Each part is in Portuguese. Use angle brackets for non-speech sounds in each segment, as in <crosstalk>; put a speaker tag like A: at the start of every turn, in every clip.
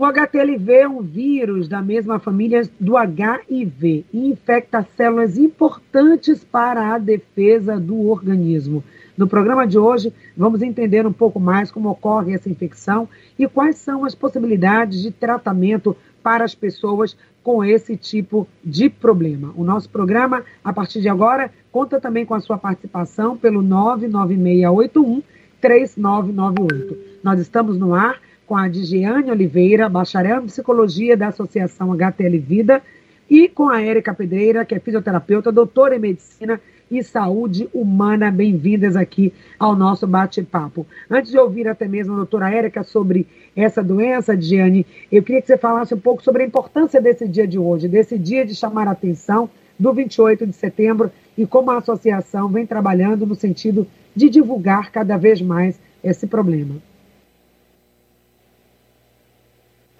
A: O HTLV é um vírus da mesma família do HIV e infecta células importantes para a defesa do organismo. No programa de hoje, vamos entender um pouco mais como ocorre essa infecção e quais são as possibilidades de tratamento para as pessoas com esse tipo de problema. O nosso programa, a partir de agora, conta também com a sua participação pelo 99681 3998. Nós estamos no ar com a Digiane Oliveira, bacharel em psicologia da Associação HTL Vida, e com a Érica Pedreira, que é fisioterapeuta, doutora em medicina e saúde humana. Bem-vindas aqui ao nosso bate-papo. Antes de ouvir até mesmo a doutora Érica sobre essa doença, Diane, eu queria que você falasse um pouco sobre a importância desse dia de hoje, desse dia de chamar a atenção do 28 de setembro e como a associação vem trabalhando no sentido de divulgar cada vez mais esse problema.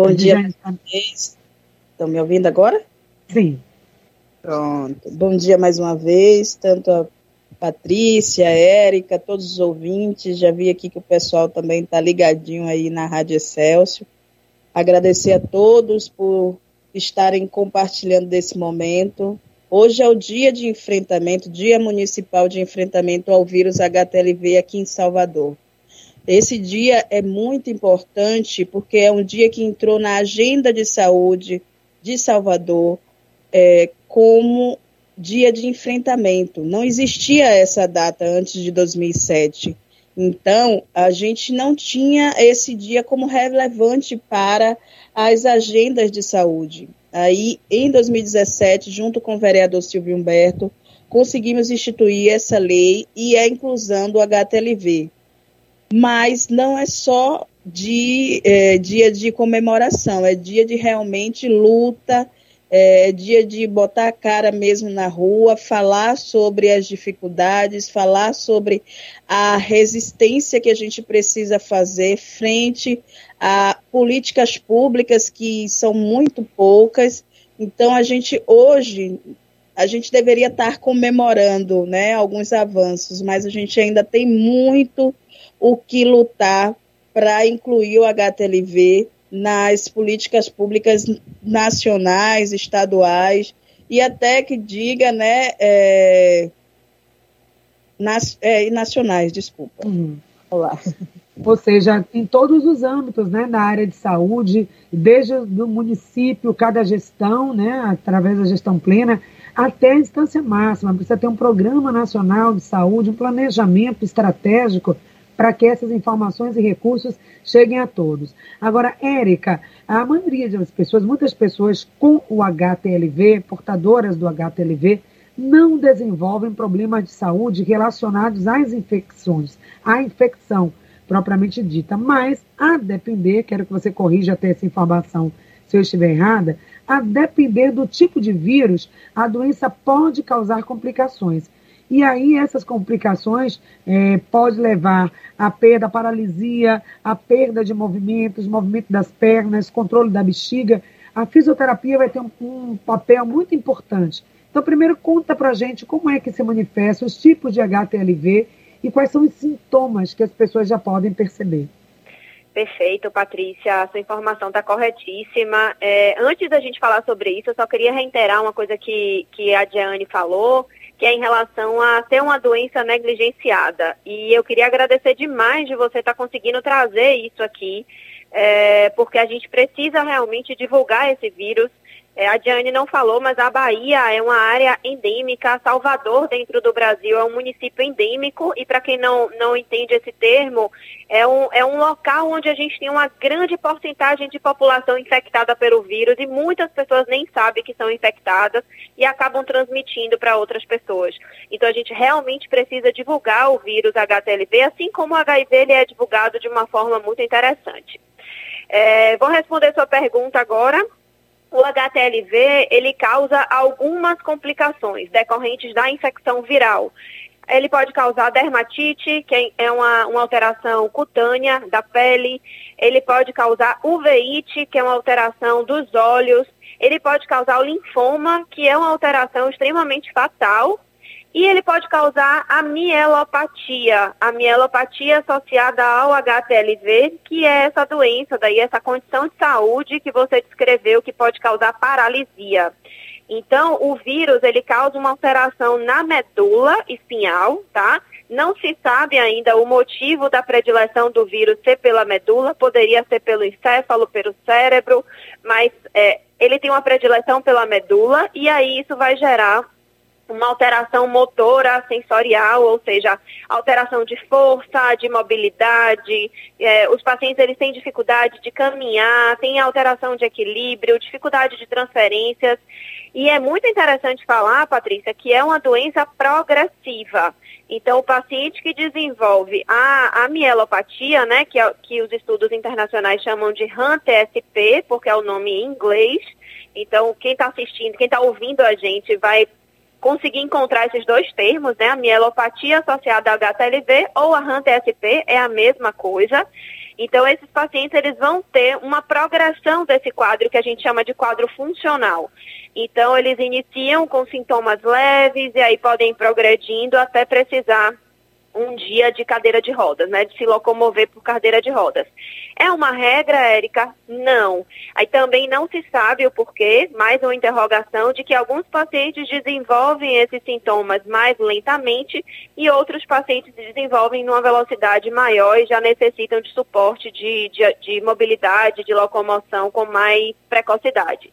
B: Bom dia mais uma vez. Estão me ouvindo agora?
A: Sim.
B: Pronto. Bom dia mais uma vez, tanto a Patrícia, a Érica, todos os ouvintes. Já vi aqui que o pessoal também está ligadinho aí na Rádio Excelsior. Agradecer a todos por estarem compartilhando desse momento. Hoje é o dia de enfrentamento, dia municipal de enfrentamento ao vírus HTLV aqui em Salvador. Esse dia é muito importante porque é um dia que entrou na agenda de saúde de Salvador é, como dia de enfrentamento. Não existia essa data antes de 2007. Então, a gente não tinha esse dia como relevante para as agendas de saúde. Aí, em 2017, junto com o vereador Silvio Humberto, conseguimos instituir essa lei e a inclusão do HTLV mas não é só de é, dia de comemoração, é dia de realmente luta, é dia de botar a cara mesmo na rua, falar sobre as dificuldades, falar sobre a resistência que a gente precisa fazer frente a políticas públicas que são muito poucas. Então a gente hoje a gente deveria estar comemorando, né, alguns avanços, mas a gente ainda tem muito o que lutar para incluir o HTLV nas políticas públicas nacionais, estaduais e até que diga, né, é, nas, é, nacionais, desculpa. Uhum.
A: Olá. <laughs> Ou seja, em todos os âmbitos, né, na área de saúde, desde o município, cada gestão, né, através da gestão plena, até a instância máxima. Precisa ter um programa nacional de saúde, um planejamento estratégico para que essas informações e recursos cheguem a todos. Agora, Érica, a maioria das pessoas, muitas pessoas com o HTLV, portadoras do HTLV, não desenvolvem problemas de saúde relacionados às infecções, à infecção propriamente dita. Mas, a depender, quero que você corrija até essa informação se eu estiver errada, a depender do tipo de vírus, a doença pode causar complicações. E aí essas complicações é, pode levar à perda, à paralisia, à perda de movimentos, movimento das pernas, controle da bexiga. A fisioterapia vai ter um, um papel muito importante. Então, primeiro conta para gente como é que se manifesta, os tipos de HTLV e quais são os sintomas que as pessoas já podem perceber.
C: Perfeito, Patrícia. A sua informação está corretíssima. É, antes da gente falar sobre isso, eu só queria reiterar uma coisa que, que a Diane falou, que é em relação a ter uma doença negligenciada. E eu queria agradecer demais de você estar conseguindo trazer isso aqui, é, porque a gente precisa realmente divulgar esse vírus é, a Diane não falou, mas a Bahia é uma área endêmica. Salvador, dentro do Brasil, é um município endêmico. E para quem não, não entende esse termo, é um, é um local onde a gente tem uma grande porcentagem de população infectada pelo vírus e muitas pessoas nem sabem que são infectadas e acabam transmitindo para outras pessoas. Então a gente realmente precisa divulgar o vírus HTLV, assim como o HIV ele é divulgado de uma forma muito interessante. É, vou responder sua pergunta agora o HTLV ele causa algumas complicações decorrentes da infecção viral. Ele pode causar dermatite, que é uma, uma alteração cutânea da pele. Ele pode causar uveíte, que é uma alteração dos olhos. Ele pode causar o linfoma, que é uma alteração extremamente fatal. E ele pode causar a mielopatia, a mielopatia associada ao HTLV, que é essa doença, daí essa condição de saúde que você descreveu que pode causar paralisia. Então, o vírus, ele causa uma alteração na medula espinhal, tá? Não se sabe ainda o motivo da predileção do vírus ser pela medula, poderia ser pelo encéfalo, pelo cérebro, mas é, ele tem uma predileção pela medula e aí isso vai gerar uma alteração motora sensorial, ou seja, alteração de força, de mobilidade. É, os pacientes eles têm dificuldade de caminhar, têm alteração de equilíbrio, dificuldade de transferências. E é muito interessante falar, Patrícia, que é uma doença progressiva. Então, o paciente que desenvolve a, a mielopatia, né, que, é, que os estudos internacionais chamam de HAN-TSP, porque é o nome em inglês. Então, quem está assistindo, quem está ouvindo a gente vai conseguir encontrar esses dois termos, né? A mielopatia associada ao HTLV ou a HAN-TSP é a mesma coisa. Então, esses pacientes eles vão ter uma progressão desse quadro que a gente chama de quadro funcional. Então, eles iniciam com sintomas leves e aí podem ir progredindo até precisar um dia de cadeira de rodas, né, de se locomover por cadeira de rodas. É uma regra, Érica? Não. Aí também não se sabe o porquê, mais uma interrogação de que alguns pacientes desenvolvem esses sintomas mais lentamente e outros pacientes desenvolvem numa velocidade maior e já necessitam de suporte de, de, de mobilidade, de locomoção com mais precocidade.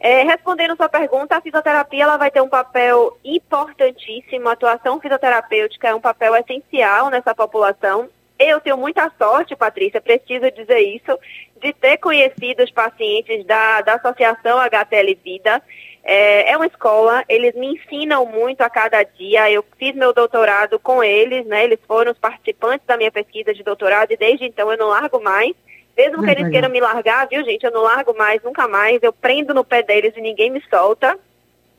C: É, respondendo sua pergunta, a fisioterapia ela vai ter um papel importantíssimo, a atuação fisioterapêutica é um papel essencial nessa população. Eu tenho muita sorte, Patrícia, preciso dizer isso, de ter conhecido os pacientes da, da Associação HTL Vida. É, é uma escola, eles me ensinam muito a cada dia. Eu fiz meu doutorado com eles, né? Eles foram os participantes da minha pesquisa de doutorado e desde então eu não largo mais. Mesmo que eles queiram me largar, viu, gente? Eu não largo mais, nunca mais. Eu prendo no pé deles e ninguém me solta.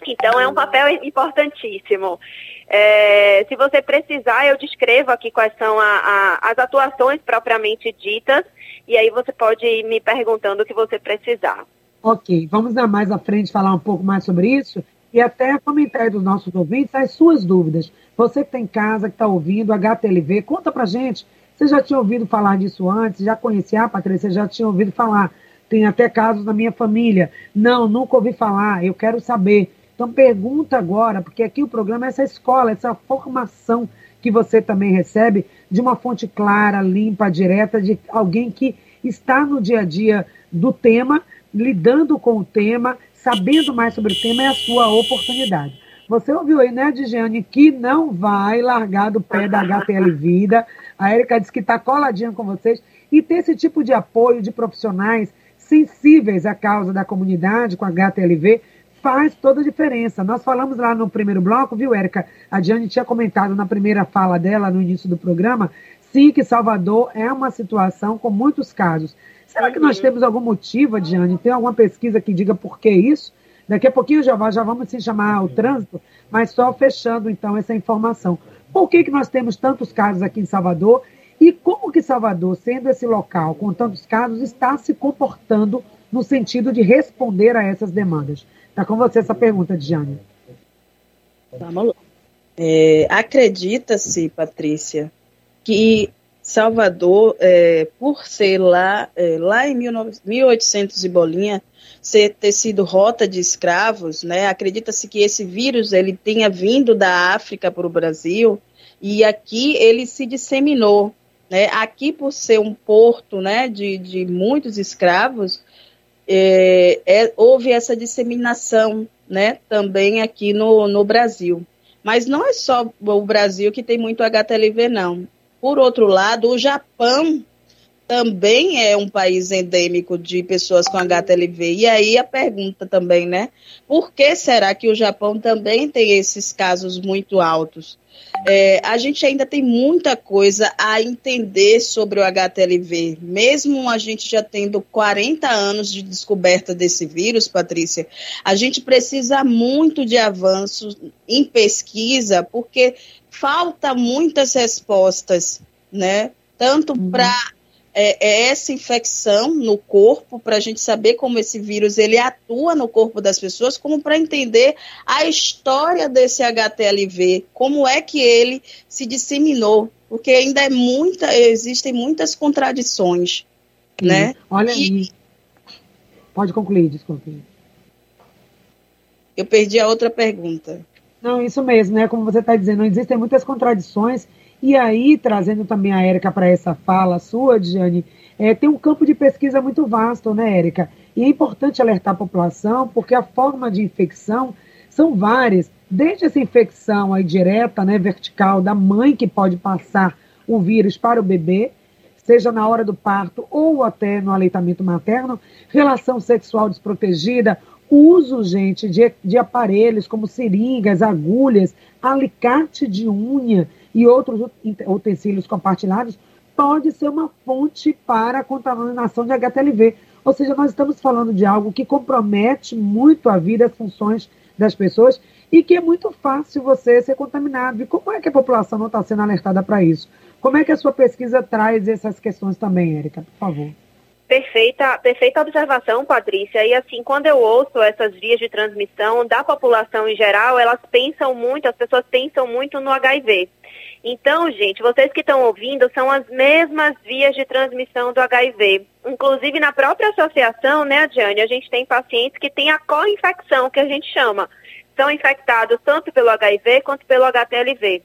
C: Então, é um papel importantíssimo. É, se você precisar, eu descrevo aqui quais são a, a, as atuações propriamente ditas, e aí você pode ir me perguntando o que você precisar.
A: Ok, vamos lá mais à frente falar um pouco mais sobre isso e até comentar dos nossos ouvintes as suas dúvidas. Você que tem tá casa, que está ouvindo, HTLV, conta pra gente você já tinha ouvido falar disso antes? Já conhecia, ah, Patrícia? Já tinha ouvido falar? Tem até casos na minha família. Não, nunca ouvi falar, eu quero saber. Então pergunta agora, porque aqui o programa é essa escola, essa formação que você também recebe de uma fonte clara, limpa, direta, de alguém que está no dia a dia do tema, lidando com o tema, sabendo mais sobre o tema, é a sua oportunidade. Você ouviu aí, né, Digiane, que não vai largar do pé da HTL Vida. A Erika disse que está coladinha com vocês. E ter esse tipo de apoio de profissionais sensíveis à causa da comunidade com a HTLV faz toda a diferença. Nós falamos lá no primeiro bloco, viu, Érica? A Diane tinha comentado na primeira fala dela, no início do programa, sim, que Salvador é uma situação com muitos casos. Será que nós uhum. temos algum motivo, Diane? Tem alguma pesquisa que diga por que isso? Daqui a pouquinho já, já vamos se chamar o trânsito, mas só fechando então essa informação. Por que, que nós temos tantos casos aqui em Salvador e como que Salvador, sendo esse local com tantos casos, está se comportando no sentido de responder a essas demandas? Está com você essa pergunta, Diane.
B: Vamos lá. É, Acredita-se, Patrícia, que Salvador, é, por ser lá, é, lá em 19, 1800 e bolinha, ser, ter sido rota de escravos, né? Acredita-se que esse vírus ele tenha vindo da África para o Brasil e aqui ele se disseminou, né? Aqui por ser um porto, né, de, de muitos escravos, é, é, houve essa disseminação, né? Também aqui no, no Brasil. Mas não é só o Brasil que tem muito HTLV, não. Por outro lado, o Japão também é um país endêmico de pessoas com HTLV. E aí a pergunta também, né? Por que será que o Japão também tem esses casos muito altos? É, a gente ainda tem muita coisa a entender sobre o HTLV. Mesmo a gente já tendo 40 anos de descoberta desse vírus, Patrícia, a gente precisa muito de avanços em pesquisa, porque falta muitas respostas, né? Tanto uhum. para é, é essa infecção no corpo, para a gente saber como esse vírus ele atua no corpo das pessoas, como para entender a história desse HTLV, como é que ele se disseminou, porque ainda é muita, existem muitas contradições, Sim. né?
A: Olha e, aí. Pode concluir, desculpe.
B: Eu perdi a outra pergunta.
A: Não, isso mesmo, né? Como você está dizendo, existem muitas contradições e aí, trazendo também a Érica para essa fala sua, Diane, é, tem um campo de pesquisa muito vasto, né, Érica? E é importante alertar a população, porque a forma de infecção são várias, desde essa infecção aí direta, né, vertical, da mãe que pode passar o vírus para o bebê, seja na hora do parto ou até no aleitamento materno, relação sexual desprotegida, uso, gente, de, de aparelhos como seringas, agulhas, alicate de unha, e outros utensílios compartilhados, pode ser uma fonte para a contaminação de HTLV. Ou seja, nós estamos falando de algo que compromete muito a vida, as funções das pessoas e que é muito fácil você ser contaminado. E como é que a população não está sendo alertada para isso? Como é que a sua pesquisa traz essas questões também, Érica, por favor?
C: Perfeita, perfeita observação, Patrícia. E assim, quando eu ouço essas vias de transmissão da população em geral, elas pensam muito, as pessoas pensam muito no HIV. Então, gente, vocês que estão ouvindo, são as mesmas vias de transmissão do HIV. Inclusive, na própria associação, né, Diane, a gente tem pacientes que têm a co-infecção, que a gente chama. São infectados tanto pelo HIV quanto pelo HTLV.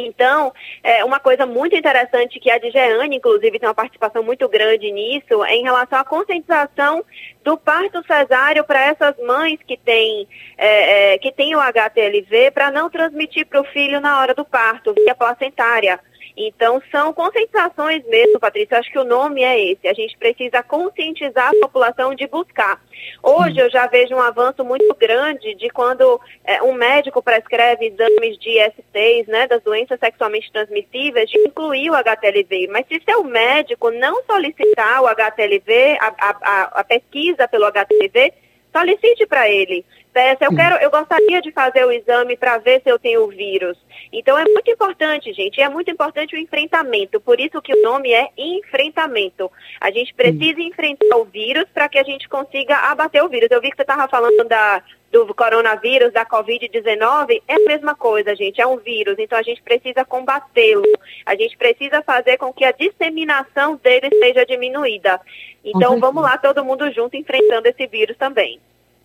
C: Então, é, uma coisa muito interessante que a DGEANE, inclusive, tem uma participação muito grande nisso, é em relação à conscientização do parto cesáreo para essas mães que têm, é, é, que têm o HTLV, para não transmitir para o filho na hora do parto, via placentária. Então, são conscientizações mesmo, Patrícia. Acho que o nome é esse. A gente precisa conscientizar a população de buscar. Hoje, eu já vejo um avanço muito grande de quando é, um médico prescreve exames de S6, né, das doenças sexualmente transmissíveis, de incluir o HTLV. Mas se seu médico não solicitar o HTLV, a, a, a pesquisa pelo HTLV, solicite para ele. Peça, eu quero, eu gostaria de fazer o exame para ver se eu tenho o vírus. Então é muito importante, gente, é muito importante o enfrentamento. Por isso que o nome é enfrentamento. A gente precisa enfrentar o vírus para que a gente consiga abater o vírus. Eu vi que você estava falando da, do coronavírus, da Covid-19, é a mesma coisa, gente, é um vírus, então a gente precisa combatê-lo, a gente precisa fazer com que a disseminação dele seja diminuída. Então vamos lá, todo mundo junto enfrentando esse vírus também.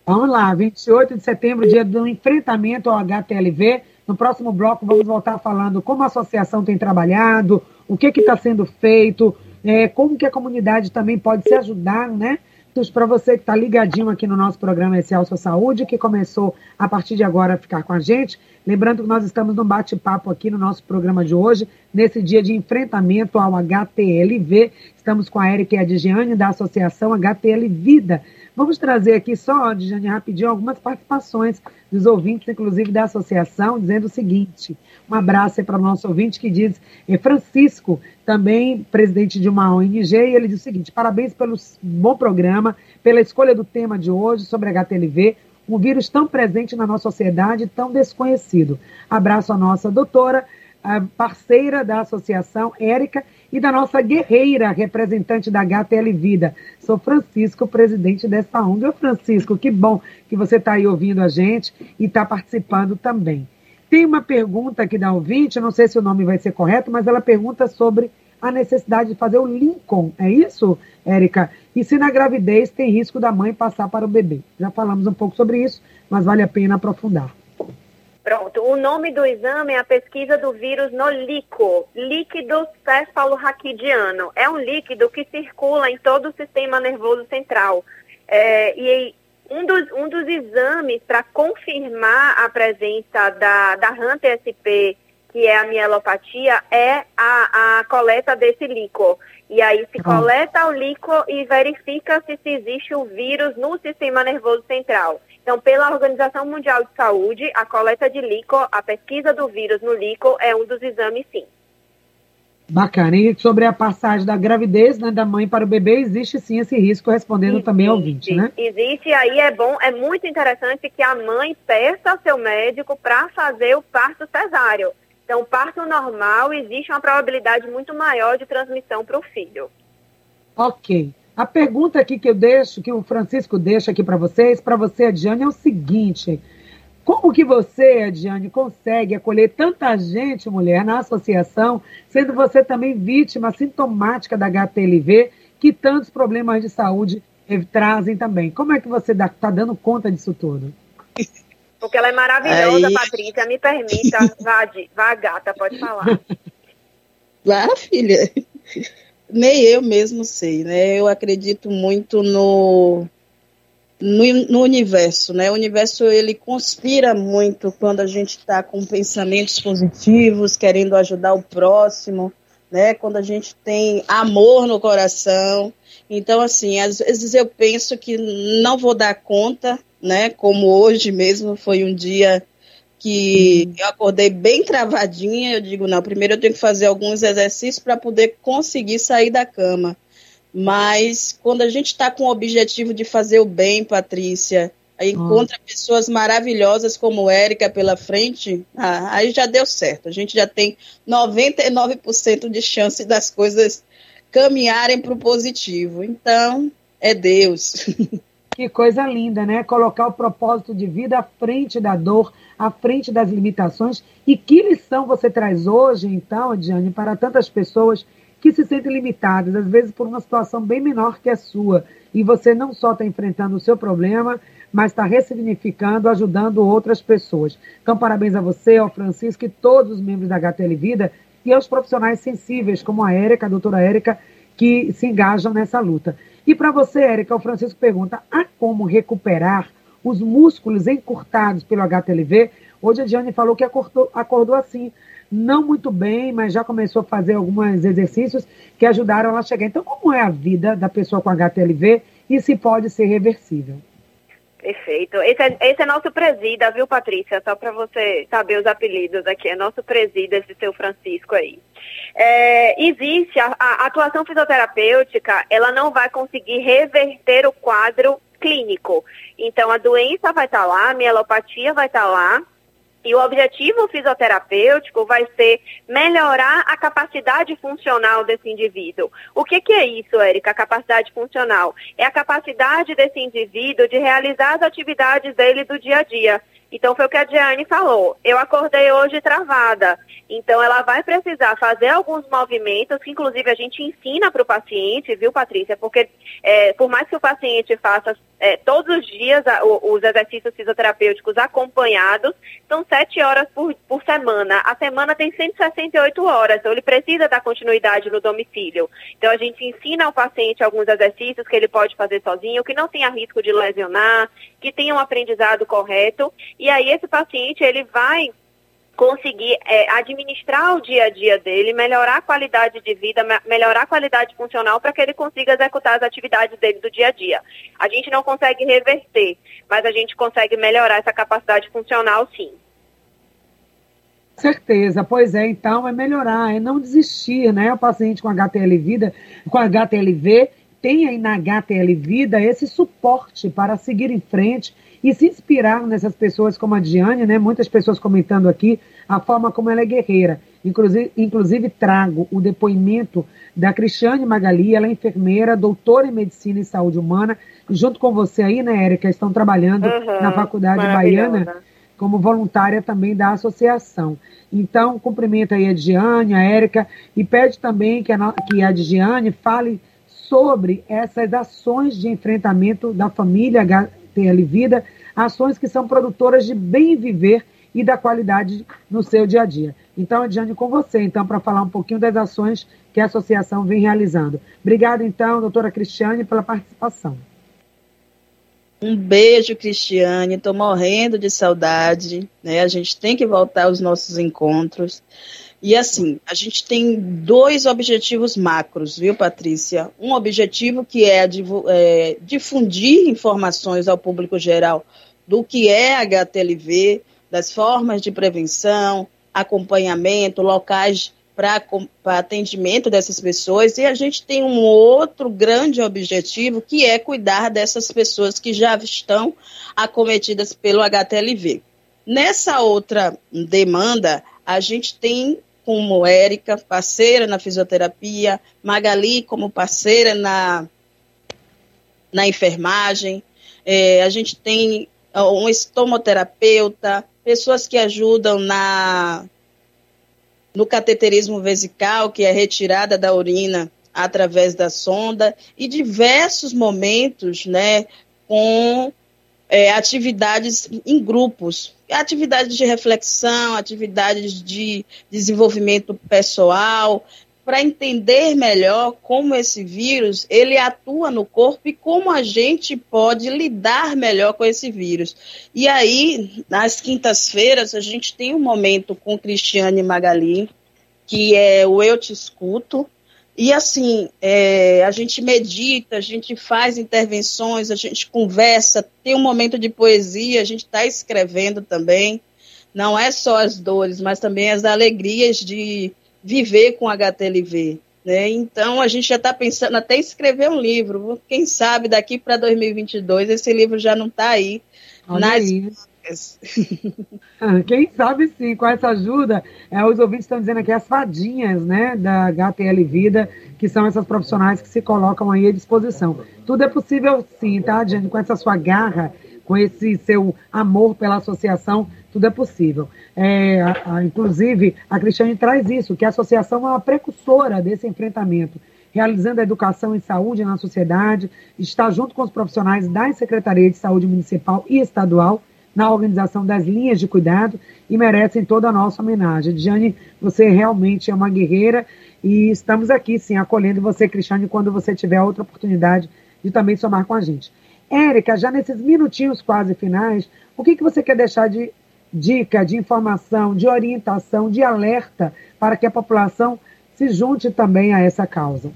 A: Vamos lá, 28 de setembro, dia do enfrentamento ao HTLV. No próximo bloco, vamos voltar falando como a associação tem trabalhado, o que está sendo feito, é, como que a comunidade também pode se ajudar, né? Para você que está ligadinho aqui no nosso programa Essencial Sua Saúde, que começou a partir de agora a ficar com a gente. Lembrando que nós estamos num bate-papo aqui no nosso programa de hoje, nesse dia de enfrentamento ao HTLV. Estamos com a Erika e a Digiane da Associação HTL Vida. Vamos trazer aqui só, Diane, rapidinho, algumas participações dos ouvintes, inclusive da associação, dizendo o seguinte: um abraço para o nosso ouvinte que diz, é Francisco, também presidente de uma ONG, e ele diz o seguinte: parabéns pelo bom programa, pela escolha do tema de hoje sobre HTLV, um vírus tão presente na nossa sociedade, tão desconhecido. Abraço à nossa doutora, parceira da associação, Érica, e da nossa guerreira, representante da HTL Vida. Sou Francisco, presidente dessa ONG. Ô, Francisco, que bom que você está aí ouvindo a gente e está participando também. Tem uma pergunta aqui da ouvinte, não sei se o nome vai ser correto, mas ela pergunta sobre a necessidade de fazer o Lincoln. É isso, Érica? E se na gravidez tem risco da mãe passar para o bebê? Já falamos um pouco sobre isso, mas vale a pena aprofundar.
C: Pronto, o nome do exame é a pesquisa do vírus no LICO, líquido cefalorraquidiano. É um líquido que circula em todo o sistema nervoso central. É, e um dos, um dos exames para confirmar a presença da, da HANT-SP, que é a mielopatia, é a, a coleta desse líquido. E aí se coleta o líquido e verifica se, se existe o vírus no sistema nervoso central. Então, pela Organização Mundial de Saúde, a coleta de líquido, a pesquisa do vírus no líquido é um dos exames, sim.
A: Bacana. E sobre a passagem da gravidez né, da mãe para o bebê, existe sim esse risco, respondendo existe, também ao ouvinte, né?
C: Existe, e aí é bom, é muito interessante que a mãe peça ao seu médico para fazer o parto cesáreo. Então, parto normal, existe uma probabilidade muito maior de transmissão para o filho.
A: Ok. A pergunta aqui que eu deixo, que o Francisco deixa aqui para vocês, para você, Adiane, é o seguinte: como que você, Adiane, consegue acolher tanta gente, mulher, na associação, sendo você também vítima sintomática da HTLV, que tantos problemas de saúde trazem também? Como é que você está dando conta disso tudo? <laughs>
C: Porque ela é maravilhosa, Aí... Patrícia. Me permita. <laughs> Vá, vá, gata, pode falar.
B: Vá, filha nem eu mesmo sei, né? Eu acredito muito no, no, no universo, né? O universo ele conspira muito quando a gente está com pensamentos positivos, querendo ajudar o próximo, né? Quando a gente tem amor no coração. Então, assim, às vezes eu penso que não vou dar conta, né? Como hoje mesmo foi um dia que eu acordei bem travadinha. Eu digo, não, primeiro eu tenho que fazer alguns exercícios para poder conseguir sair da cama. Mas quando a gente está com o objetivo de fazer o bem, Patrícia, aí encontra pessoas maravilhosas como Érica pela frente, ah, aí já deu certo. A gente já tem 99% de chance das coisas caminharem para o positivo. Então, é Deus. <laughs>
A: Que coisa linda, né? Colocar o propósito de vida à frente da dor, à frente das limitações. E que lição você traz hoje, então, Diane, para tantas pessoas que se sentem limitadas, às vezes por uma situação bem menor que a sua. E você não só está enfrentando o seu problema, mas está ressignificando, ajudando outras pessoas. Então, parabéns a você, ao Francisco e todos os membros da HTL Vida e aos profissionais sensíveis, como a Érica, a doutora Érica, que se engajam nessa luta. E para você, Érica, o Francisco pergunta: há como recuperar os músculos encurtados pelo HTLV? Hoje a Diane falou que acordou, acordou assim, não muito bem, mas já começou a fazer alguns exercícios que ajudaram ela a chegar. Então, como é a vida da pessoa com HTLV e se pode ser reversível?
C: Perfeito. Esse é, esse é nosso presida, viu, Patrícia? Só para você saber os apelidos aqui. É nosso presida, esse seu Francisco aí. É, existe a, a atuação fisioterapêutica, ela não vai conseguir reverter o quadro clínico. Então, a doença vai estar tá lá, a mielopatia vai estar tá lá, e o objetivo fisioterapêutico vai ser melhorar a capacidade funcional desse indivíduo. O que, que é isso, Érica? A capacidade funcional? É a capacidade desse indivíduo de realizar as atividades dele do dia a dia. Então foi o que a Diane falou. Eu acordei hoje travada. Então ela vai precisar fazer alguns movimentos, que inclusive a gente ensina para o paciente, viu, Patrícia? Porque é, por mais que o paciente faça é, todos os dias a, o, os exercícios fisioterapêuticos acompanhados, são sete horas por, por semana. A semana tem 168 horas, então ele precisa dar continuidade no domicílio. Então a gente ensina ao paciente alguns exercícios que ele pode fazer sozinho, que não tenha risco de lesionar, que tenha um aprendizado correto. E aí esse paciente ele vai conseguir é, administrar o dia a dia dele, melhorar a qualidade de vida, melhorar a qualidade funcional para que ele consiga executar as atividades dele do dia a dia. A gente não consegue reverter, mas a gente consegue melhorar essa capacidade funcional sim.
A: Certeza, pois é, então é melhorar, é não desistir, né? O paciente com HTL vida, com HTLV, tem aí na HTL Vida esse suporte para seguir em frente e se inspirar nessas pessoas como a Diane, né? Muitas pessoas comentando aqui a forma como ela é guerreira. Inclusive, inclusive trago o depoimento da Cristiane Magali, ela é enfermeira, doutora em medicina e saúde humana, junto com você aí, né, Érica, estão trabalhando uhum, na Faculdade Baiana como voluntária também da associação. Então, cumprimenta aí a Diane, a Érica, e pede também que a, que a Diane fale sobre essas ações de enfrentamento da família HTL Vida, ações que são produtoras de bem viver e da qualidade no seu dia a dia. Então, adiante com você, então, para falar um pouquinho das ações que a associação vem realizando. Obrigada, então, doutora Cristiane, pela participação.
B: Um beijo, Cristiane. Estou morrendo de saudade. Né? A gente tem que voltar aos nossos encontros. E assim, a gente tem dois objetivos macros, viu, Patrícia? Um objetivo que é, é difundir informações ao público geral do que é HTLV, das formas de prevenção, acompanhamento, locais para atendimento dessas pessoas. E a gente tem um outro grande objetivo que é cuidar dessas pessoas que já estão acometidas pelo HTLV. Nessa outra demanda, a gente tem como Érica, parceira na fisioterapia, Magali como parceira na, na enfermagem, é, a gente tem um estomoterapeuta, pessoas que ajudam na no cateterismo vesical, que é retirada da urina através da sonda, e diversos momentos, né, com é, atividades em grupos, atividades de reflexão, atividades de desenvolvimento pessoal, para entender melhor como esse vírus ele atua no corpo e como a gente pode lidar melhor com esse vírus. E aí, nas quintas-feiras, a gente tem um momento com Cristiane Magali, que é o Eu Te Escuto, e assim, é, a gente medita, a gente faz intervenções, a gente conversa, tem um momento de poesia, a gente está escrevendo também. Não é só as dores, mas também as alegrias de viver com HTLV. Né? Então, a gente já está pensando até em escrever um livro. Quem sabe daqui para 2022 esse livro já não está aí.
A: Olha nas... aí. <laughs> Ah, quem sabe sim, com essa ajuda, é, os ouvintes estão dizendo aqui as fadinhas né, da HTL Vida, que são essas profissionais que se colocam aí à disposição. Tudo é possível sim, tá, Diane? Com essa sua garra, com esse seu amor pela associação, tudo é possível. É, a, a, inclusive, a Cristiane traz isso, que a associação é uma precursora desse enfrentamento, realizando a educação em saúde na sociedade, está junto com os profissionais das Secretarias de Saúde Municipal e Estadual na organização das linhas de cuidado e merecem toda a nossa homenagem. Diane, você realmente é uma guerreira e estamos aqui, sim, acolhendo você, Cristiane, quando você tiver outra oportunidade de também somar com a gente. Érica, já nesses minutinhos quase finais, o que, que você quer deixar de dica, de informação, de orientação, de alerta para que a população se junte também a essa causa?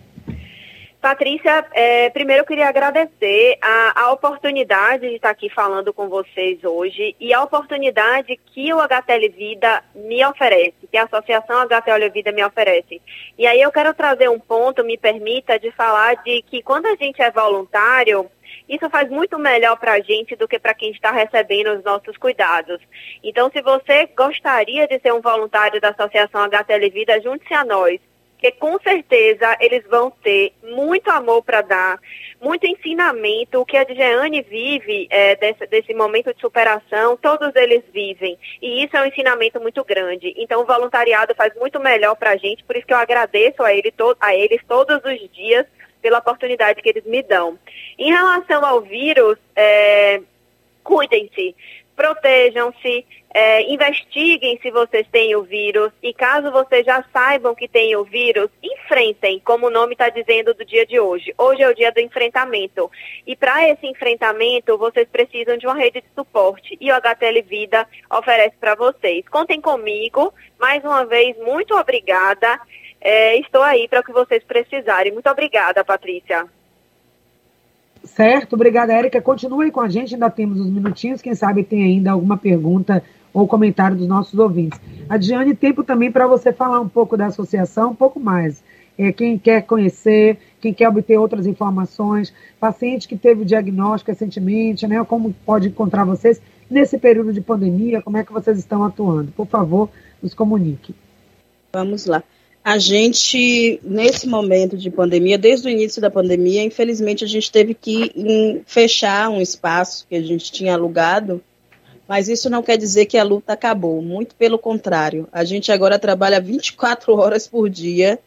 C: Patrícia, é, primeiro eu queria agradecer a, a, oportunidade de estar aqui falando com vocês hoje e a oportunidade que o HTL Vida me oferece, que a Associação HTL Vida me oferece. E aí eu quero trazer um ponto, me permita, de falar de que quando a gente é voluntário, isso faz muito melhor para a gente do que para quem está recebendo os nossos cuidados. Então, se você gostaria de ser um voluntário da Associação HTL Vida, junte-se a nós, que com certeza eles vão ter muito amor para dar, muito ensinamento. O que a Diane vive é, desse, desse momento de superação, todos eles vivem. E isso é um ensinamento muito grande. Então, o voluntariado faz muito melhor para a gente, por isso que eu agradeço a, ele to a eles todos os dias pela oportunidade que eles me dão. Em relação ao vírus, é, cuidem-se, protejam-se, é, investiguem se vocês têm o vírus e caso vocês já saibam que têm o vírus, enfrentem, como o nome está dizendo do dia de hoje. Hoje é o dia do enfrentamento. E para esse enfrentamento, vocês precisam de uma rede de suporte e o HTL Vida oferece para vocês. Contem comigo. Mais uma vez, muito obrigada. É, estou aí para o que vocês precisarem. Muito obrigada, Patrícia.
A: Certo, obrigada, Érica. Continue com a gente, ainda temos uns minutinhos. Quem sabe tem ainda alguma pergunta ou comentário dos nossos ouvintes. A Diane, tempo também para você falar um pouco da associação, um pouco mais. É, quem quer conhecer, quem quer obter outras informações, paciente que teve o diagnóstico recentemente, né, como pode encontrar vocês nesse período de pandemia, como é que vocês estão atuando. Por favor, nos comunique.
B: Vamos lá. A gente, nesse momento de pandemia, desde o início da pandemia, infelizmente a gente teve que fechar um espaço que a gente tinha alugado, mas isso não quer dizer que a luta acabou, muito pelo contrário. A gente agora trabalha 24 horas por dia,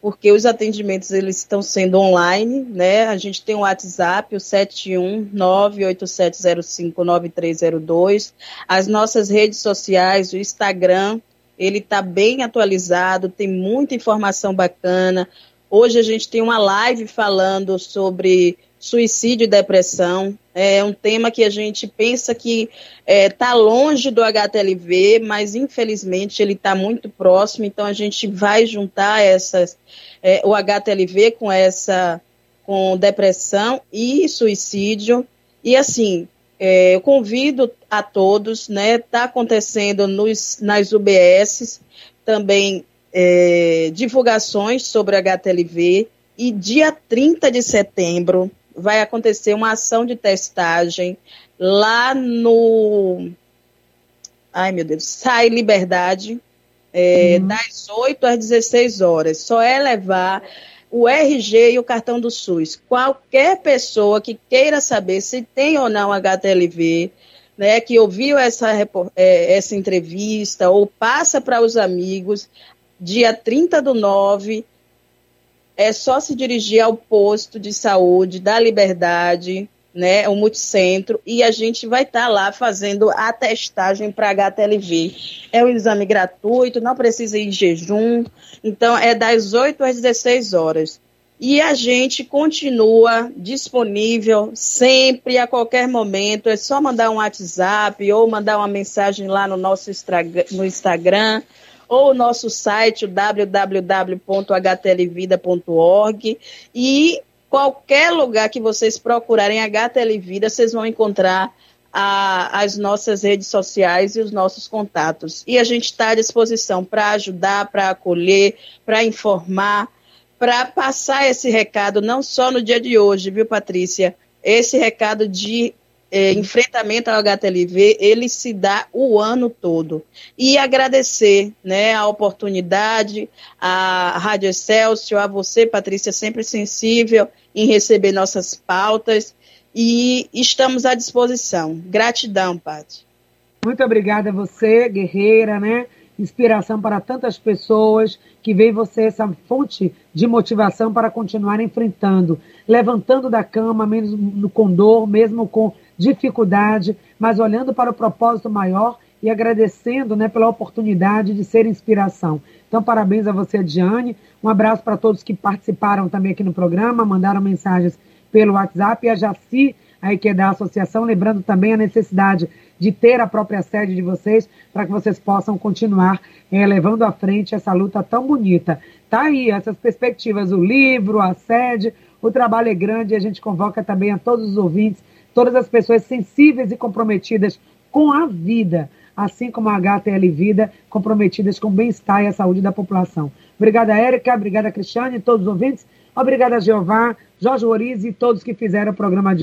B: porque os atendimentos eles estão sendo online, né? A gente tem o WhatsApp, o 71987059302, as nossas redes sociais, o Instagram, ele está bem atualizado, tem muita informação bacana. Hoje a gente tem uma live falando sobre suicídio e depressão. É um tema que a gente pensa que está é, tá longe do HTLV, mas infelizmente ele está muito próximo, então a gente vai juntar essas, é, o HTLV com essa com depressão e suicídio. E assim, é, eu convido a todos, né? Está acontecendo nos, nas UBSs também é, divulgações sobre HTLV e dia 30 de setembro vai acontecer uma ação de testagem lá no. Ai, meu Deus, Sai Liberdade, é, uhum. das 8 às 16 horas. Só é levar o RG e o cartão do SUS. Qualquer pessoa que queira saber se tem ou não HTLV, né, que ouviu essa, é, essa entrevista ou passa para os amigos, dia 30 do 9, é só se dirigir ao posto de saúde da Liberdade, né, o multicentro, e a gente vai estar tá lá fazendo a testagem para HTLV. É um exame gratuito, não precisa ir em jejum, então é das 8 às 16 horas. E a gente continua disponível sempre, a qualquer momento. É só mandar um WhatsApp ou mandar uma mensagem lá no nosso no Instagram ou o nosso site www.htlvida.org e qualquer lugar que vocês procurarem HTL Vida, vocês vão encontrar a, as nossas redes sociais e os nossos contatos. E a gente está à disposição para ajudar, para acolher, para informar, para passar esse recado, não só no dia de hoje, viu, Patrícia? Esse recado de é, enfrentamento ao HTLV, ele se dá o ano todo. E agradecer né, a oportunidade, a Rádio Excelsior, a você, Patrícia, sempre sensível em receber nossas pautas e estamos à disposição. Gratidão, Paty.
A: Muito obrigada a você, guerreira, né? Inspiração para tantas pessoas que veem você essa fonte de motivação para continuar enfrentando, levantando da cama, mesmo no condor, mesmo com dificuldade, mas olhando para o propósito maior e agradecendo né, pela oportunidade de ser inspiração. Então, parabéns a você, Diane. Um abraço para todos que participaram também aqui no programa, mandaram mensagens pelo WhatsApp e a Jaci, aí que é da associação, lembrando também a necessidade de ter a própria sede de vocês para que vocês possam continuar é, levando à frente essa luta tão bonita. Tá aí essas perspectivas, o livro, a sede, o trabalho é grande e a gente convoca também a todos os ouvintes todas as pessoas sensíveis e comprometidas com a vida, assim como a HTL Vida, comprometidas com o bem-estar e a saúde da população. Obrigada, Érica, obrigada, Cristiane, todos os ouvintes, obrigada, Jeová, Jorge Oriz e todos que fizeram o programa de